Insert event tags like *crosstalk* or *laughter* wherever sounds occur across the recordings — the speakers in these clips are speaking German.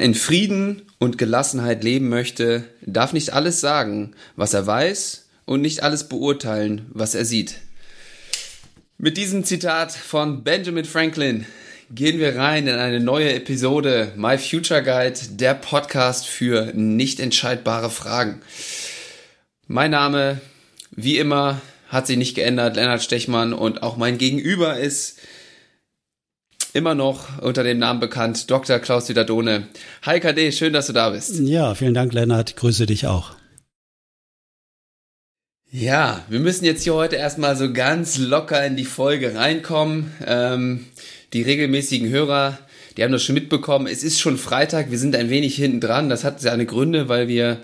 Wer in Frieden und Gelassenheit leben möchte, darf nicht alles sagen, was er weiß, und nicht alles beurteilen, was er sieht. Mit diesem Zitat von Benjamin Franklin gehen wir rein in eine neue Episode My Future Guide, der Podcast für nicht entscheidbare Fragen. Mein Name, wie immer, hat sich nicht geändert, Lennart Stechmann und auch mein Gegenüber ist immer noch unter dem Namen bekannt, Dr. Klaus Widadone. Hi KD, schön, dass du da bist. Ja, vielen Dank, Lennart. Grüße dich auch. Ja, wir müssen jetzt hier heute erstmal so ganz locker in die Folge reinkommen. Ähm, die regelmäßigen Hörer, die haben das schon mitbekommen. Es ist schon Freitag, wir sind ein wenig hinten dran. Das hat seine Gründe, weil wir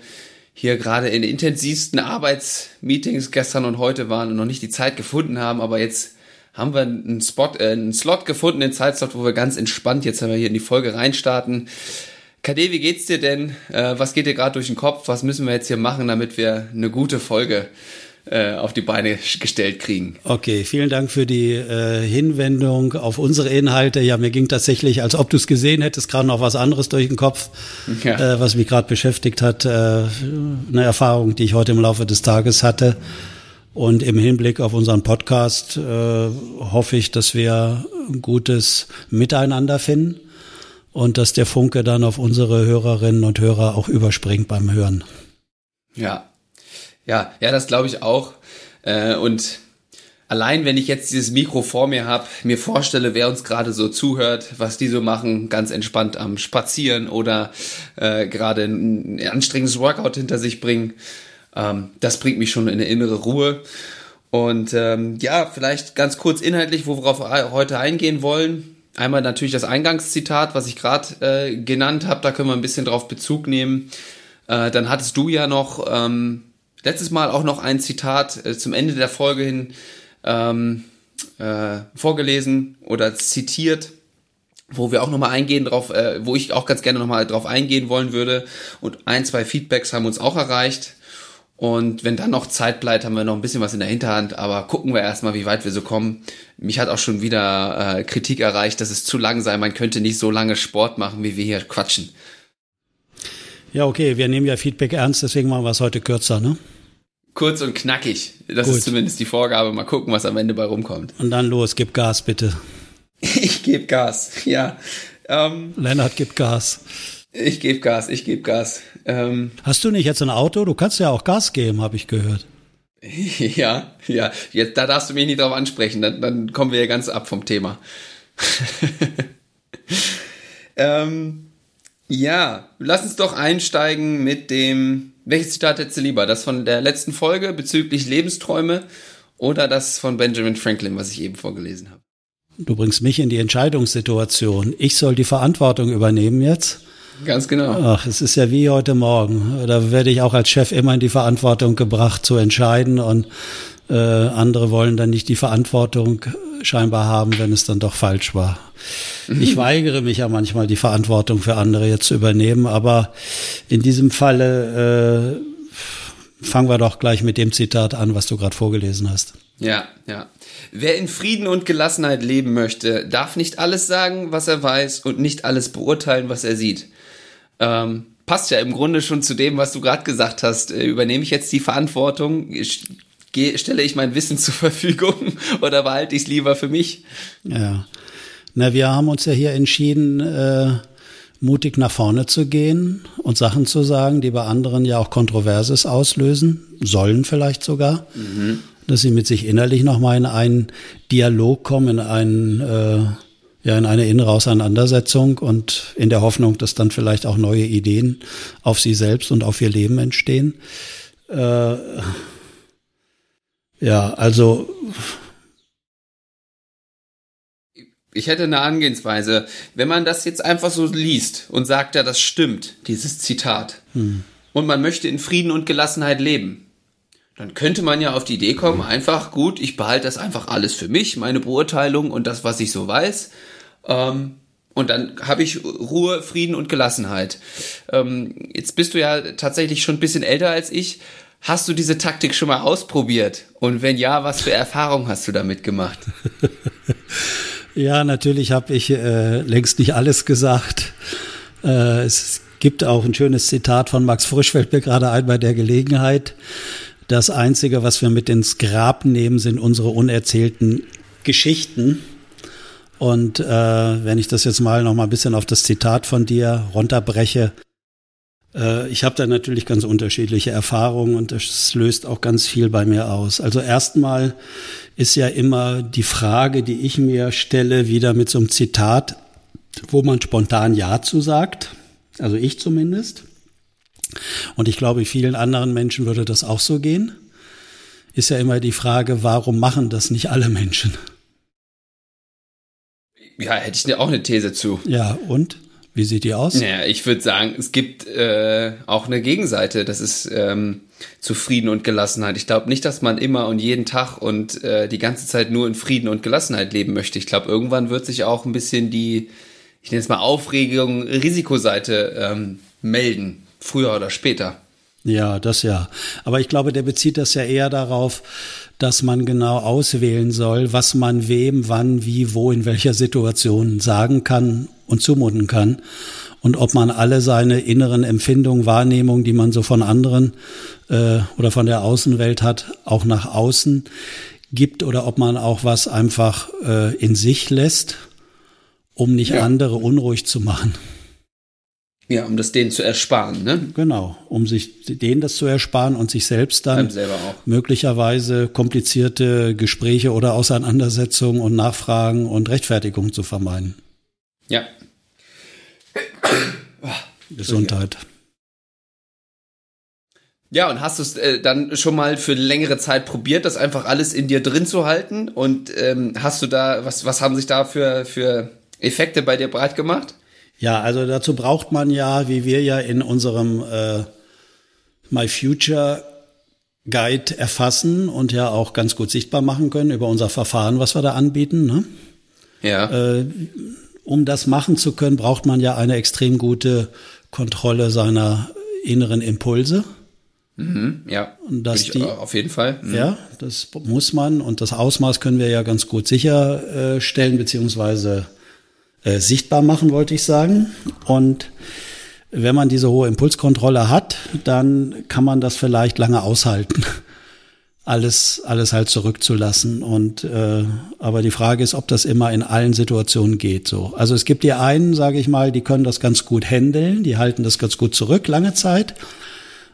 hier gerade in intensivsten Arbeitsmeetings gestern und heute waren und noch nicht die Zeit gefunden haben, aber jetzt haben wir einen Spot, äh, einen Slot gefunden, den Zeitslot, wo wir ganz entspannt jetzt, wenn wir hier in die Folge reinstarten. KD, wie geht's dir denn? Äh, was geht dir gerade durch den Kopf? Was müssen wir jetzt hier machen, damit wir eine gute Folge äh, auf die Beine gestellt kriegen. Okay, vielen Dank für die äh, Hinwendung auf unsere Inhalte. Ja, mir ging tatsächlich, als ob du es gesehen hättest, gerade noch was anderes durch den Kopf, ja. äh, was mich gerade beschäftigt hat. Äh, eine Erfahrung, die ich heute im Laufe des Tages hatte. Und im Hinblick auf unseren Podcast äh, hoffe ich, dass wir ein gutes Miteinander finden und dass der Funke dann auf unsere Hörerinnen und Hörer auch überspringt beim Hören. Ja, ja, ja, das glaube ich auch. Äh, und allein wenn ich jetzt dieses Mikro vor mir habe, mir vorstelle, wer uns gerade so zuhört, was die so machen, ganz entspannt am Spazieren oder äh, gerade ein anstrengendes Workout hinter sich bringen, ähm, das bringt mich schon in eine innere Ruhe. Und ähm, ja, vielleicht ganz kurz inhaltlich, worauf wir heute eingehen wollen. Einmal natürlich das Eingangszitat, was ich gerade äh, genannt habe, da können wir ein bisschen drauf Bezug nehmen. Äh, dann hattest du ja noch ähm, letztes Mal auch noch ein Zitat äh, zum Ende der Folge hin ähm, äh, vorgelesen oder zitiert wo wir auch nochmal eingehen drauf, äh, wo ich auch ganz gerne nochmal drauf eingehen wollen würde. Und ein, zwei Feedbacks haben uns auch erreicht. Und wenn dann noch Zeit bleibt, haben wir noch ein bisschen was in der Hinterhand, aber gucken wir erstmal, wie weit wir so kommen. Mich hat auch schon wieder äh, Kritik erreicht, dass es zu lang sei. Man könnte nicht so lange Sport machen, wie wir hier quatschen. Ja, okay, wir nehmen ja Feedback ernst, deswegen machen wir es heute kürzer, ne? Kurz und knackig. Das Gut. ist zumindest die Vorgabe. Mal gucken, was am Ende bei rumkommt. Und dann los, gib Gas, bitte. *laughs* Ich gebe Gas, ja. Ähm, Lennart gibt Gas. Ich gebe Gas, ich gebe Gas. Ähm, Hast du nicht jetzt ein Auto? Du kannst ja auch Gas geben, habe ich gehört. *laughs* Ja, ja. Jetzt, da darfst du mich nicht drauf ansprechen, dann, dann kommen wir ja ganz ab vom Thema. *laughs* ähm, ja, lass uns doch einsteigen mit dem. Welches Zitat hättest du lieber? Das von der letzten Folge bezüglich Lebensträume oder das von Benjamin Franklin, was ich eben vorgelesen habe? Du bringst mich in die Entscheidungssituation. Ich soll die Verantwortung übernehmen jetzt. Ganz genau. Ach, es ist ja wie heute Morgen. Da werde ich auch als Chef immer in die Verantwortung gebracht zu entscheiden und äh, andere wollen dann nicht die Verantwortung scheinbar haben, wenn es dann doch falsch war. *laughs* Ich weigere mich ja manchmal, die Verantwortung für andere jetzt zu übernehmen, aber in diesem Falle äh, fangen wir doch gleich mit dem Zitat an, was du gerade vorgelesen hast. Ja, ja. Wer in Frieden und Gelassenheit leben möchte, darf nicht alles sagen, was er weiß und nicht alles beurteilen, was er sieht. Ähm, passt ja im Grunde schon zu dem, was du gerade gesagt hast. Äh, übernehme ich jetzt die Verantwortung? stelle ich mein Wissen *laughs* zur Verfügung oder behalte ich es lieber für mich? Ja. Na, wir haben uns ja hier entschieden, äh, mutig nach vorne zu gehen und Sachen zu sagen, die bei anderen ja auch Kontroverses auslösen, sollen vielleicht sogar. Mhm. Dass sie mit sich innerlich nochmal in einen Dialog kommen, in einen äh, ja in eine innere Auseinandersetzung und in der Hoffnung, dass dann vielleicht auch neue Ideen auf sie selbst und auf ihr Leben entstehen. Äh, ja, also ich hätte eine Angehensweise. Wenn man das jetzt einfach so liest und sagt, ja, das stimmt, dieses Zitat, hm. und man möchte in Frieden und Gelassenheit leben, dann könnte man ja auf die Idee kommen, einfach gut, ich behalte das einfach alles für mich, meine Beurteilung und das, was ich so weiß. Ähm, und dann habe ich Ruhe, Frieden und Gelassenheit. Ähm, jetzt bist du ja tatsächlich schon ein bisschen älter als ich. Hast du diese Taktik schon mal ausprobiert? Und wenn ja, was für Erfahrungen hast du damit gemacht? *laughs* ja, natürlich habe ich äh, längst nicht alles gesagt. Äh, es gibt auch ein schönes Zitat von Max Frisch, fällt mir gerade ein bei der Gelegenheit. Das Einzige, was wir mit ins Grab nehmen, sind unsere unerzählten Geschichten. Und äh, wenn ich das jetzt mal noch mal ein bisschen auf das Zitat von dir runterbreche, äh, ich habe da natürlich ganz unterschiedliche Erfahrungen und das löst auch ganz viel bei mir aus. Also erstmal ist ja immer die Frage, die ich mir stelle, wieder mit so einem Zitat, wo man spontan Ja zu sagt. Also ich zumindest. Und ich glaube, vielen anderen Menschen würde das auch so gehen. Ist ja immer die Frage, warum machen das nicht alle Menschen? Ja, hätte ich auch eine These zu. Ja, und? Wie sieht die aus? Naja, ich würde sagen, es gibt äh, auch eine Gegenseite. Das ist ähm, Zufrieden und Gelassenheit. Ich glaube nicht, dass man immer und jeden Tag und äh, die ganze Zeit nur in Frieden und Gelassenheit leben möchte. Ich glaube, irgendwann wird sich auch ein bisschen die, ich nenne es mal Aufregung, Risikoseite ähm, melden. Früher oder später. Ja, das ja. Aber ich glaube, der bezieht das ja eher darauf, dass man genau auswählen soll, was man wem, wann, wie, wo, in welcher Situation sagen kann und zumuten kann. Und ob man alle seine inneren Empfindungen, Wahrnehmungen, die man so von anderen äh, oder von der Außenwelt hat, auch nach außen gibt oder ob man auch was einfach äh, in sich lässt, um nicht ja. andere unruhig zu machen. Ja, um das denen zu ersparen, ne? Genau, um sich denen das zu ersparen und sich selbst dann möglicherweise komplizierte Gespräche oder Auseinandersetzungen und Nachfragen und Rechtfertigungen zu vermeiden. Ja. Gesundheit. Ja, und hast du es äh, dann schon mal für längere Zeit probiert, das einfach alles in dir drin zu halten? Und ähm, hast du da, was, was haben sich da für, für Effekte bei dir breit gemacht? Ja, also dazu braucht man ja, wie wir ja in unserem äh, My Future Guide erfassen und ja auch ganz gut sichtbar machen können über unser Verfahren, was wir da anbieten. Ne? Ja. Äh, um das machen zu können, braucht man ja eine extrem gute Kontrolle seiner inneren Impulse. Mhm, ja, und dass die, auf jeden Fall. Mhm. Ja, das muss man und das Ausmaß können wir ja ganz gut sicherstellen, beziehungsweise äh, sichtbar machen, wollte ich sagen. Und wenn man diese hohe Impulskontrolle hat, dann kann man das vielleicht lange aushalten, *laughs* alles alles halt zurückzulassen. Und äh, aber die Frage ist, ob das immer in allen Situationen geht. So, also es gibt die einen, sage ich mal, die können das ganz gut handeln, die halten das ganz gut zurück lange Zeit.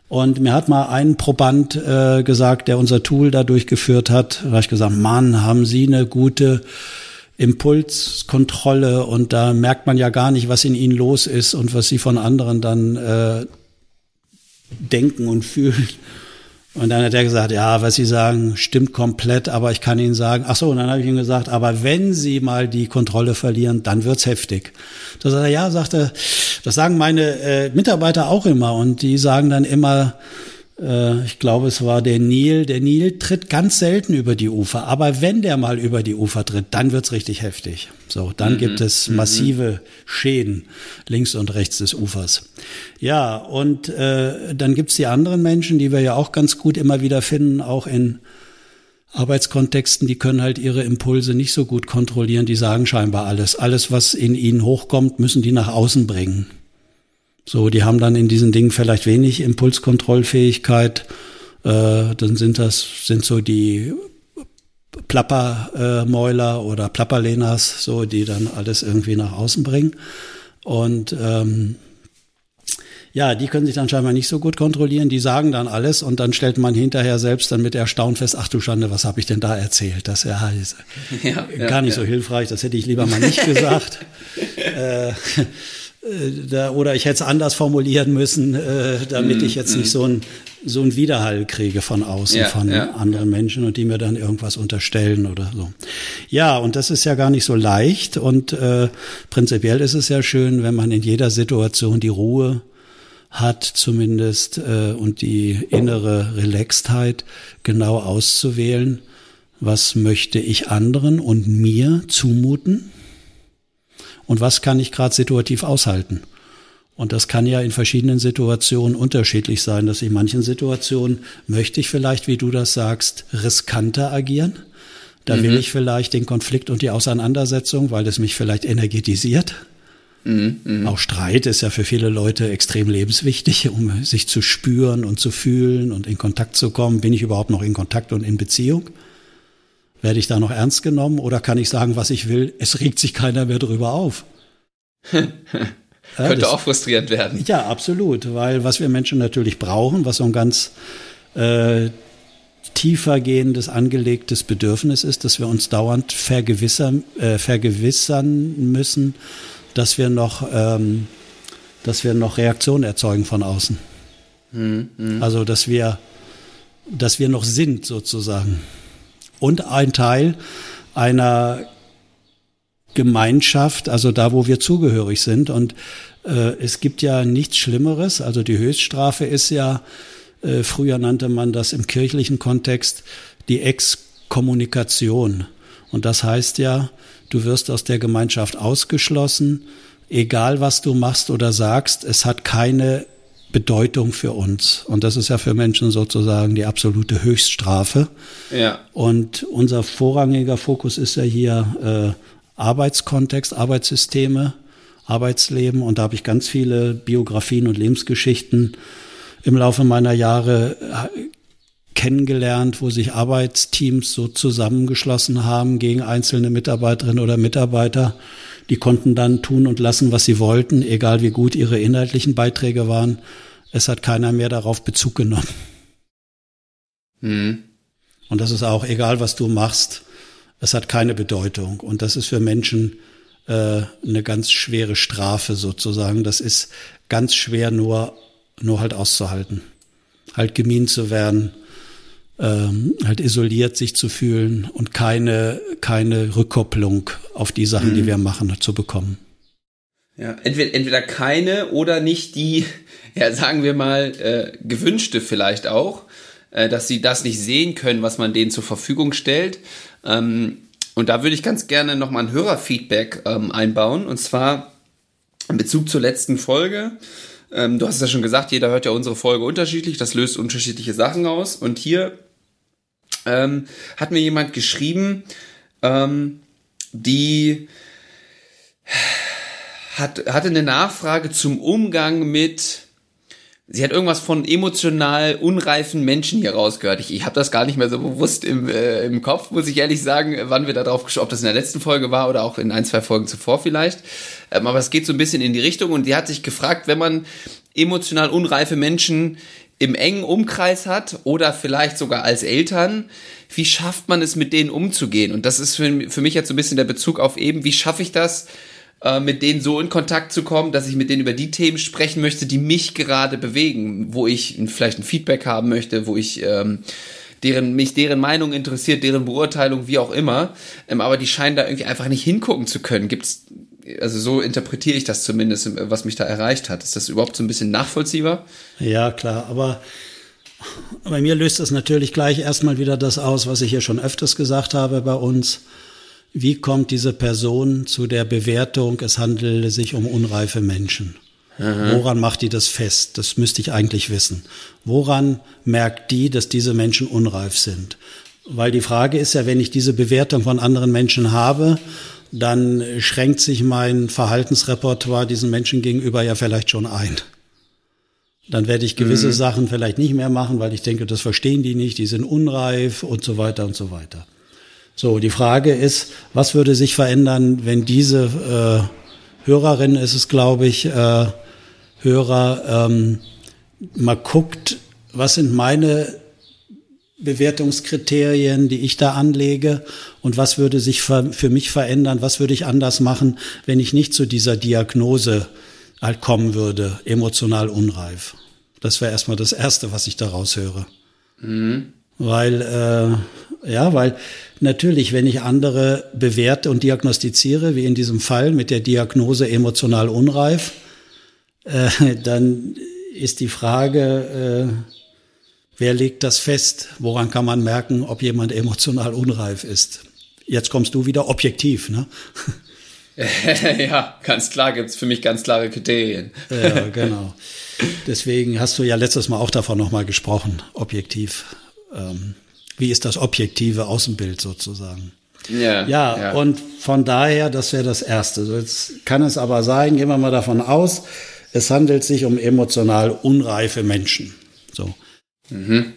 Und mir hat mal ein Proband äh, gesagt, der unser Tool da durchgeführt hat, da habe ich gesagt, Mann, haben Sie eine gute Impulskontrolle und da merkt man ja gar nicht, was in ihnen los ist und was sie von anderen dann äh, denken und fühlen. Und dann hat er gesagt, ja, was Sie sagen, stimmt komplett, aber ich kann Ihnen sagen, ach so, und dann habe ich ihm gesagt, aber wenn Sie mal die Kontrolle verlieren, dann wird's heftig. Da sagt er, ja, sagte, das sagen meine äh, Mitarbeiter auch immer und die sagen dann immer, ich glaube, es war der Nil. Der Nil tritt ganz selten über die Ufer, aber wenn der mal über die Ufer tritt, dann wird's richtig heftig. So, dann mhm. gibt es mhm. massive Schäden links und rechts des Ufers. Ja, und äh, dann gibt's die anderen Menschen, die wir ja auch ganz gut immer wieder finden, auch in Arbeitskontexten, die können halt ihre Impulse nicht so gut kontrollieren, die sagen scheinbar alles. Alles, was in ihnen hochkommt, müssen die nach außen bringen. So, die haben dann in diesen Dingen vielleicht wenig Impulskontrollfähigkeit. Äh, dann sind das, sind so die Plappermäuler äh, oder Plapperlenas, so, die dann alles irgendwie nach außen bringen. Und ähm, ja, die können sich dann scheinbar nicht so gut kontrollieren, die sagen dann alles und dann stellt man hinterher selbst dann mit Erstaunen fest, ach du Schande, was habe ich denn da erzählt? Das ja, ist ja, *laughs* gar nicht ja. so hilfreich, das hätte ich lieber mal nicht gesagt. *laughs* äh, da, oder ich hätte es anders formulieren müssen, äh, damit mm, ich jetzt mm. nicht so ein so Widerhall kriege von außen ja, von ja, anderen ja. Menschen und die mir dann irgendwas unterstellen oder so. Ja, und das ist ja gar nicht so leicht und äh, prinzipiell ist es ja schön, wenn man in jeder Situation die Ruhe hat zumindest äh, und die innere Relaxedheit genau auszuwählen, was möchte ich anderen und mir zumuten und was kann ich gerade situativ aushalten. Und das kann ja in verschiedenen Situationen unterschiedlich sein, dass in manchen Situationen möchte ich vielleicht, wie du das sagst, riskanter agieren. Da mhm. will ich vielleicht den Konflikt und die Auseinandersetzung, weil es mich vielleicht energetisiert. Mhm, mh. Auch Streit ist ja für viele Leute extrem lebenswichtig, um sich zu spüren und zu fühlen und in Kontakt zu kommen. Bin ich überhaupt noch in Kontakt und in Beziehung? Werde ich da noch ernst genommen oder kann ich sagen, was ich will? Es regt sich keiner mehr darüber auf. *laughs* ja, Könnte das, auch frustrierend werden. Ja, absolut, weil was wir Menschen natürlich brauchen, was so ein ganz äh, tiefer gehendes, angelegtes Bedürfnis ist, dass wir uns dauernd vergewissern, äh, vergewissern müssen, dass wir noch, ähm, dass wir noch Reaktionen erzeugen von außen. Mhm. Also, dass wir, dass wir noch sind sozusagen. Und ein Teil einer Gemeinschaft, also da, wo wir zugehörig sind. Und äh, es gibt ja nichts Schlimmeres. Also die Höchststrafe ist ja, äh, früher nannte man das im kirchlichen Kontext die Exkommunikation. Und das heißt ja, du wirst aus der Gemeinschaft ausgeschlossen, egal was du machst oder sagst, es hat keine Bedeutung für uns. Und das ist ja für Menschen sozusagen die absolute Höchststrafe. Ja. Und unser vorrangiger Fokus ist ja hier äh, Arbeitskontext, Arbeitssysteme, Arbeitsleben. Und da habe ich ganz viele Biografien und Lebensgeschichten im Laufe meiner Jahre äh, kennengelernt, wo sich Arbeitsteams so zusammengeschlossen haben gegen einzelne Mitarbeiterinnen oder Mitarbeiter. Die konnten dann tun und lassen, was sie wollten, egal wie gut ihre inhaltlichen Beiträge waren. Es hat keiner mehr darauf Bezug genommen. Mhm. Und das ist auch egal, was du machst. Es hat keine Bedeutung. Und das ist für Menschen äh, eine ganz schwere Strafe sozusagen. Das ist ganz schwer nur, nur halt auszuhalten. Halt gemein zu werden, ähm, halt isoliert sich zu fühlen und keine, keine Rückkopplung auf die Sachen, mhm. die wir machen, zu bekommen. Ja, entweder, entweder keine oder nicht die, *laughs* ja, sagen wir mal, äh, gewünschte vielleicht auch, äh, dass sie das nicht sehen können, was man denen zur Verfügung stellt. Ähm, und da würde ich ganz gerne nochmal ein Hörerfeedback ähm, einbauen. Und zwar in Bezug zur letzten Folge. Ähm, du hast es ja schon gesagt, jeder hört ja unsere Folge unterschiedlich. Das löst unterschiedliche Sachen aus. Und hier ähm, hat mir jemand geschrieben, ähm, die hat, hatte eine Nachfrage zum Umgang mit Sie hat irgendwas von emotional unreifen Menschen hier rausgehört. Ich, ich habe das gar nicht mehr so bewusst im, äh, im Kopf, muss ich ehrlich sagen, wann wir da drauf ob das in der letzten Folge war oder auch in ein, zwei Folgen zuvor vielleicht. Ähm, aber es geht so ein bisschen in die Richtung und die hat sich gefragt, wenn man emotional unreife Menschen im engen Umkreis hat oder vielleicht sogar als Eltern, wie schafft man es, mit denen umzugehen? Und das ist für, für mich jetzt so ein bisschen der Bezug auf eben, wie schaffe ich das, äh, mit denen so in Kontakt zu kommen, dass ich mit denen über die Themen sprechen möchte, die mich gerade bewegen, wo ich vielleicht ein Feedback haben möchte, wo ich ähm, deren mich deren Meinung interessiert, deren Beurteilung, wie auch immer. Ähm, aber die scheinen da irgendwie einfach nicht hingucken zu können. Gibt's also so interpretiere ich das zumindest, was mich da erreicht hat. Ist das überhaupt so ein bisschen nachvollziehbar? Ja, klar, aber bei mir löst das natürlich gleich erstmal wieder das aus, was ich hier schon öfters gesagt habe bei uns. Wie kommt diese Person zu der Bewertung, es handele sich um unreife Menschen? Aha. Woran macht die das fest? Das müsste ich eigentlich wissen. Woran merkt die, dass diese Menschen unreif sind? Weil die Frage ist ja, wenn ich diese Bewertung von anderen Menschen habe, dann schränkt sich mein Verhaltensrepertoire diesen Menschen gegenüber ja vielleicht schon ein. Dann werde ich gewisse mhm. Sachen vielleicht nicht mehr machen, weil ich denke, das verstehen die nicht, die sind unreif und so weiter und so weiter. So, die Frage ist, was würde sich verändern, wenn diese äh, Hörerin ist es, glaube ich, äh, Hörer ähm, mal guckt, was sind meine Bewertungskriterien, die ich da anlege und was würde sich für, mich verändern, was würde ich anders machen, wenn ich nicht zu dieser Diagnose halt kommen würde, emotional unreif. Das wäre erstmal das Erste, was ich daraus höre. Mhm. Weil, äh, ja, weil natürlich, wenn ich andere bewerte und diagnostiziere, wie in diesem Fall mit der Diagnose emotional unreif, äh, dann ist die Frage, äh, wer legt das fest? Woran kann man merken, ob jemand emotional unreif ist? Jetzt kommst du wieder objektiv, ne? *laughs* ja, ganz klar gibt's für mich ganz klare Kriterien. ja, genau. Deswegen hast du ja letztes Mal auch davon nochmal gesprochen, objektiv. Ähm, wie ist das objektive Außenbild sozusagen? Ja, ja, ja, und von daher, das wäre das Erste. Jetzt kann es aber sein, gehen wir mal davon aus, es handelt sich um emotional unreife Menschen. So. Mhm.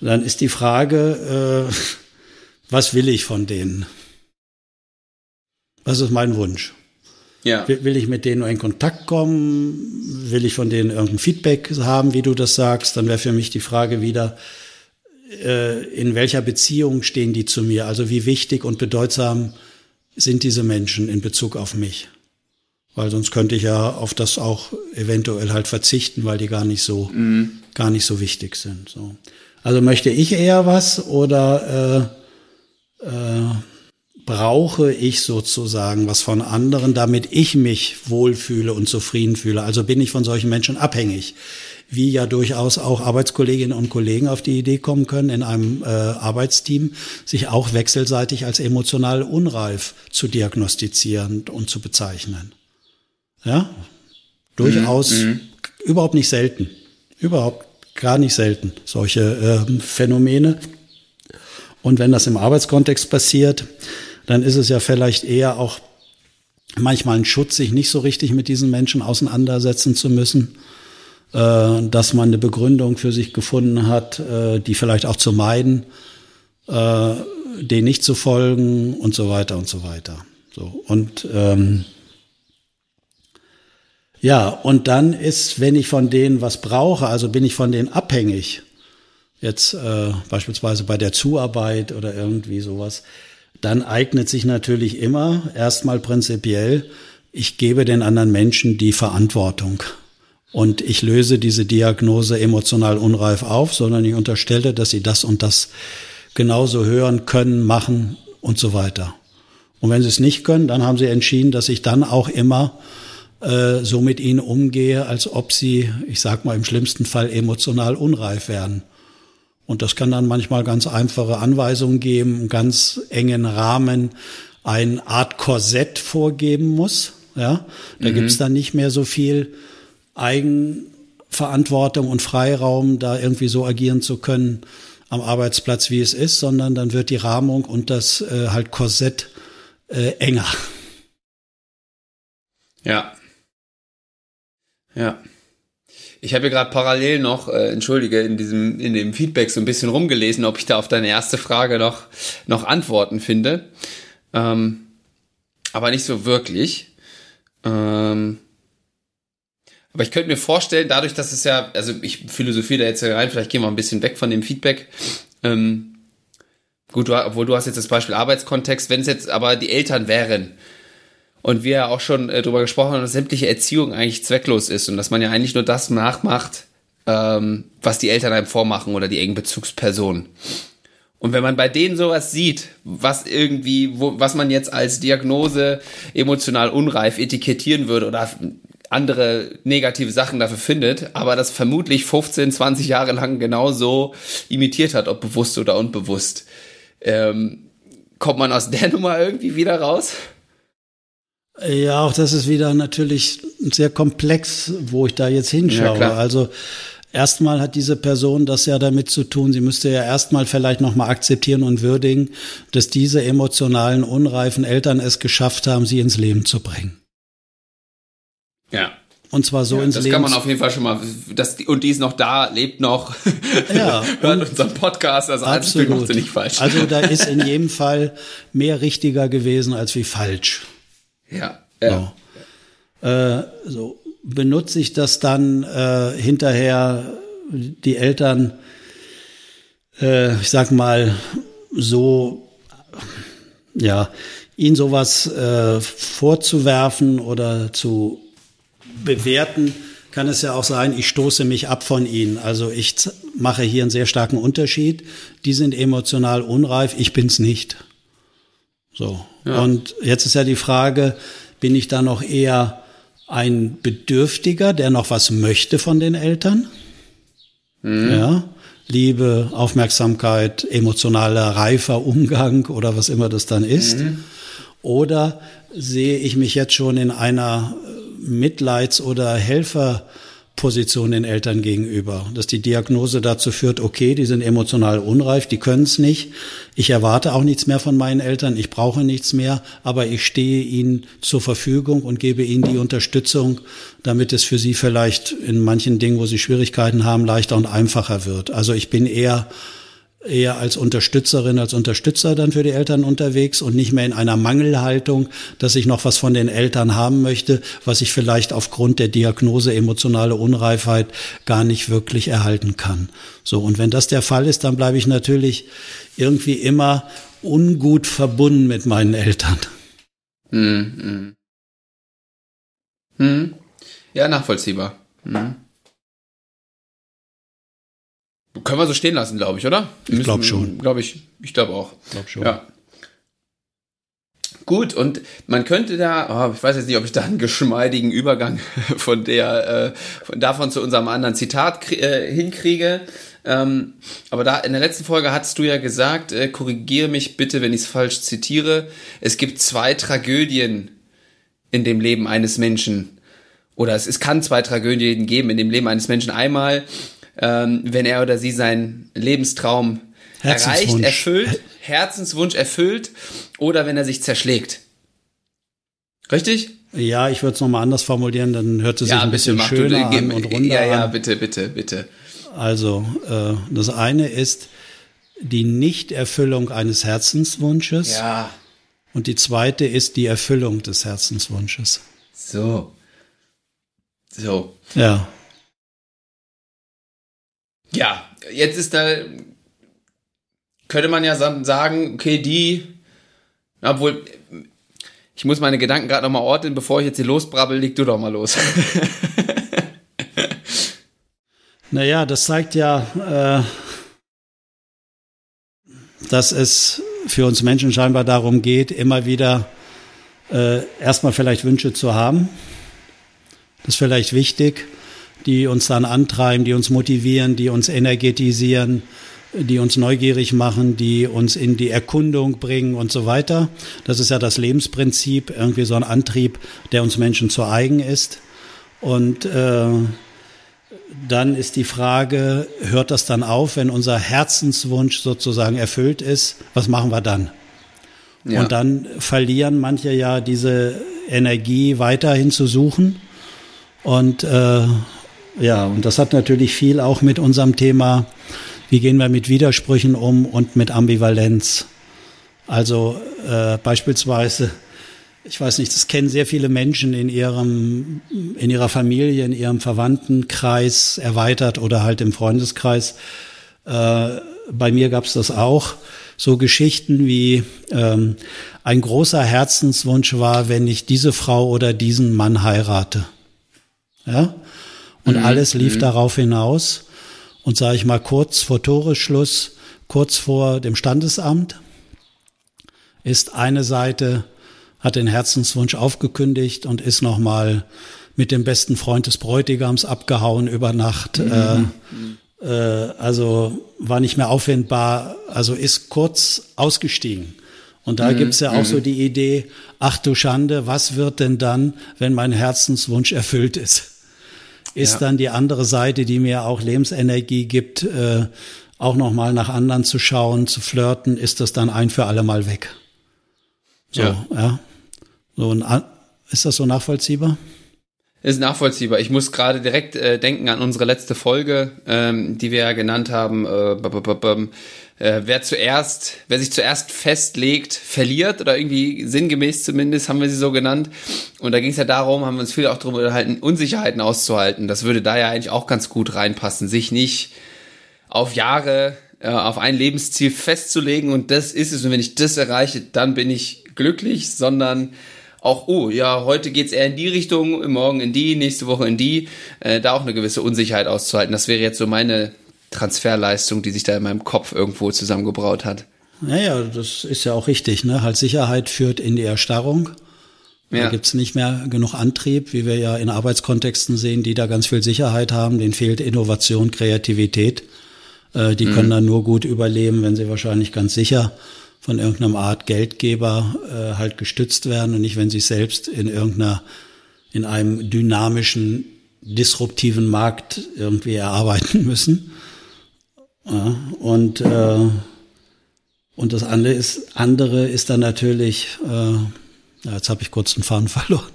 Dann ist die Frage, äh, was will ich von denen? Was ist mein Wunsch? Ja. Will, ich mit denen nur in Kontakt kommen? Will ich von denen irgendein Feedback haben, wie du das sagst? Dann wäre für mich die Frage wieder, in welcher Beziehung stehen die zu mir? Also wie wichtig und bedeutsam sind diese Menschen in Bezug auf mich? Weil sonst könnte ich ja auf das auch eventuell halt verzichten, weil die gar nicht so, mhm. gar nicht so wichtig sind. So. Also möchte ich eher was oder äh, äh, brauche ich sozusagen was von anderen, damit ich mich wohlfühle und zufrieden fühle? Also bin ich von solchen Menschen abhängig? Wie ja durchaus auch Arbeitskolleginnen und Kollegen auf die Idee kommen können, in einem äh, Arbeitsteam sich auch wechselseitig als emotional unreif zu diagnostizieren und zu bezeichnen. Ja, durchaus mhm. mhm. überhaupt nicht selten. Überhaupt gar nicht selten, solche äh, Phänomene. Und wenn das im Arbeitskontext passiert, dann ist es ja vielleicht eher auch manchmal ein Schutz, sich nicht so richtig mit diesen Menschen auseinandersetzen zu müssen, dass man eine Begründung für sich gefunden hat, äh, die vielleicht auch zu meiden, äh, denen nicht zu folgen und so weiter und so weiter. So und ähm, ja, und dann ist, wenn ich von denen was brauche, also bin ich von denen abhängig, jetzt äh, beispielsweise bei der Zuarbeit oder irgendwie sowas, dann eignet sich natürlich immer erstmal prinzipiell, ich gebe den anderen Menschen die Verantwortung. Und ich löse diese Diagnose emotional unreif auf, sondern ich unterstelle, dass sie das und das genauso hören können, machen und so weiter. Und wenn sie es nicht können, dann haben sie entschieden, dass ich dann auch immer äh, so mit ihnen umgehe, als ob sie, ich sag mal im schlimmsten Fall, emotional unreif wären. Und das kann dann manchmal ganz einfache Anweisungen geben, einen ganz engen Rahmen, eine Art Korsett vorgeben muss. Ja, da mhm. gibt's dann nicht mehr so viel Eigenverantwortung und Freiraum, da irgendwie so agieren zu können am Arbeitsplatz, wie es ist, sondern dann wird die Rahmung und das äh, halt Korsett äh, enger. Ja, ja. Ich habe ja gerade parallel noch, äh, entschuldige, in diesem, in dem Feedback so ein bisschen rumgelesen, ob ich da auf deine erste Frage noch, noch Antworten finde. Ähm, aber nicht so wirklich. Ähm, aber ich könnte mir vorstellen, dadurch, dass es ja, also ich philosophiere da jetzt rein, vielleicht gehen wir ein bisschen weg von dem Feedback. Ähm, gut, du, obwohl du hast jetzt das Beispiel Arbeitskontext, wenn es jetzt aber die Eltern wären, und wir ja auch schon äh, darüber gesprochen haben, dass sämtliche Erziehung eigentlich zwecklos ist und dass man ja eigentlich nur das nachmacht, ähm, was die Eltern einem vormachen oder die engen Bezugspersonen. Und wenn man bei denen sowas sieht, was irgendwie, wo, was man jetzt als Diagnose emotional unreif etikettieren würde oder andere negative Sachen dafür findet, aber das vermutlich 15, 20 Jahre lang genauso imitiert hat, ob bewusst oder unbewusst, ähm, kommt man aus der *laughs* Nummer irgendwie wieder raus? Ja, auch das ist wieder natürlich sehr komplex, wo ich da jetzt hinschaue. Ja, also erstmal hat diese Person das ja damit zu tun, sie müsste ja erstmal vielleicht nochmal akzeptieren und würdigen, dass diese emotionalen, unreifen Eltern es geschafft haben, sie ins Leben zu bringen. Ja. Und zwar so ja, ins das Leben. Das kann man auf jeden Fall schon mal. Das, und die ist noch da, lebt noch. *laughs* Ja, *laughs* hört unseren Podcast. Also absolut. macht sie nicht falsch. Also da ist in *laughs* jedem Fall mehr richtiger gewesen als wie falsch. Ja. ja. So. Äh, so benutze ich das dann äh, hinterher die Eltern, äh, ich sag mal, so, ja, ihnen sowas äh, vorzuwerfen oder zu bewerten, kann es ja auch sein, ich stoße mich ab von ihnen. Also ich mache hier einen sehr starken Unterschied. Die sind emotional unreif, ich bin's nicht. So. Ja. Und jetzt ist ja die Frage, bin ich da noch eher ein Bedürftiger, der noch was möchte von den Eltern? Mhm. Ja. Liebe, Aufmerksamkeit, emotionaler, reifer Umgang oder was immer das dann ist. Mhm. Oder sehe ich mich jetzt schon in einer Mitleids- oder Helfer- Position den Eltern gegenüber. Dass die Diagnose dazu führt, okay, die sind emotional unreif, die können es nicht. Ich erwarte auch nichts mehr von meinen Eltern, ich brauche nichts mehr, aber ich stehe ihnen zur Verfügung und gebe ihnen die Unterstützung, damit es für sie vielleicht in manchen Dingen, wo sie Schwierigkeiten haben, leichter und einfacher wird. Also ich bin eher eher als Unterstützerin, als Unterstützer dann für die Eltern unterwegs und nicht mehr in einer Mangelhaltung, dass ich noch was von den Eltern haben möchte, was ich vielleicht aufgrund der Diagnose emotionale Unreifheit gar nicht wirklich erhalten kann. So, und wenn das der Fall ist, dann bleibe ich natürlich irgendwie immer ungut verbunden mit meinen Eltern. Hm, hm. Hm. Ja, nachvollziehbar. Hm. Können wir so stehen lassen, glaube ich, oder? Ich glaube schon. Glaube ich. Ich glaube auch. Glaube schon. Ja. Gut, und man könnte da, oh, ich weiß jetzt nicht, ob ich da einen geschmeidigen Übergang *laughs* von der, äh, von davon zu unserem anderen Zitat äh, hinkriege. Ähm, aber da in der letzten Folge hattest du ja gesagt, äh, korrigiere mich bitte, wenn ich es falsch zitiere. Es gibt zwei Tragödien in dem Leben eines Menschen. Oder es, es kann zwei Tragödien geben in dem Leben eines Menschen. Einmal ähm, wenn er oder sie seinen Lebenstraum erreicht, erfüllt, Herzenswunsch erfüllt oder wenn er sich zerschlägt. Richtig? Ja, ich würde es nochmal anders formulieren, dann hört es ja, sich ein bisschen schöner du, an und runder Ja, ja, bitte, bitte, bitte. Also, äh, das eine ist die Nichterfüllung eines Herzenswunsches. Ja. Und die zweite ist die Erfüllung des Herzenswunsches. So. So. Ja. Ja, jetzt ist da, könnte man ja sagen, okay, die, obwohl, ich muss meine Gedanken gerade nochmal ordnen, bevor ich jetzt hier losbrabbel, leg du doch mal los. *laughs* naja, das zeigt ja, äh, dass es für uns Menschen scheinbar darum geht, immer wieder äh, erstmal vielleicht Wünsche zu haben. Das ist vielleicht wichtig die uns dann antreiben, die uns motivieren, die uns energetisieren, die uns neugierig machen, die uns in die Erkundung bringen und so weiter. Das ist ja das Lebensprinzip, irgendwie so ein Antrieb, der uns Menschen zu eigen ist. Und äh, dann ist die Frage, hört das dann auf, wenn unser Herzenswunsch sozusagen erfüllt ist? Was machen wir dann? Ja. Und dann verlieren manche ja diese Energie weiterhin zu suchen. Und äh, ja, und das hat natürlich viel auch mit unserem Thema, wie gehen wir mit Widersprüchen um und mit Ambivalenz. Also äh, beispielsweise, ich weiß nicht, das kennen sehr viele Menschen in ihrem, in ihrer Familie, in ihrem Verwandtenkreis erweitert oder halt im Freundeskreis. Äh, bei mir gab es das auch. So Geschichten wie ähm, ein großer Herzenswunsch war, wenn ich diese Frau oder diesen Mann heirate. Ja, und mhm. alles lief mhm. darauf hinaus. Und sage ich mal kurz vor Toresschluss, kurz vor dem Standesamt, ist eine Seite, hat den Herzenswunsch aufgekündigt und ist nochmal mit dem besten Freund des Bräutigams abgehauen über Nacht. Mhm. Äh, äh, also war nicht mehr aufwendbar, also ist kurz ausgestiegen. Und da mhm. gibt's ja auch so mhm. die Idee, ach du Schande, was wird denn dann, wenn mein Herzenswunsch erfüllt ist? Ist ja. dann die andere Seite, die mir auch Lebensenergie gibt, äh, auch nochmal nach anderen zu schauen, zu flirten, ist das dann ein für alle Mal weg. So, ja. ja. So, und ist das so nachvollziehbar? Ist nachvollziehbar. Ich muss gerade direkt äh, denken an unsere letzte Folge, ähm, die wir ja genannt haben. Äh, äh, wer zuerst, wer sich zuerst festlegt, verliert oder irgendwie sinngemäß zumindest haben wir sie so genannt. Und da ging es ja darum, haben wir uns viel auch darüber unterhalten, Unsicherheiten auszuhalten. Das würde da ja eigentlich auch ganz gut reinpassen, sich nicht auf Jahre äh, auf ein Lebensziel festzulegen und das ist es und wenn ich das erreiche, dann bin ich glücklich, sondern auch, oh, ja, heute geht's eher in die Richtung, morgen in die, nächste Woche in die, äh, da auch eine gewisse Unsicherheit auszuhalten. Das wäre jetzt so meine Transferleistung, die sich da in meinem Kopf irgendwo zusammengebraut hat. Naja, das ist ja auch richtig. Ne? Halt Sicherheit führt in die Erstarrung. Ja. Da gibt's nicht mehr genug Antrieb, wie wir ja in Arbeitskontexten sehen, die da ganz viel Sicherheit haben. Denen fehlt Innovation, Kreativität. Äh, die mhm. können dann nur gut überleben, wenn sie wahrscheinlich ganz sicher von irgendeinem Art Geldgeber äh, halt gestützt werden und nicht, wenn sie selbst in irgendeiner, in einem dynamischen disruptiven Markt irgendwie erarbeiten müssen. Ja, und, äh, und das andere ist, andere ist dann natürlich, äh, jetzt habe ich kurz den Faden *laughs* verloren.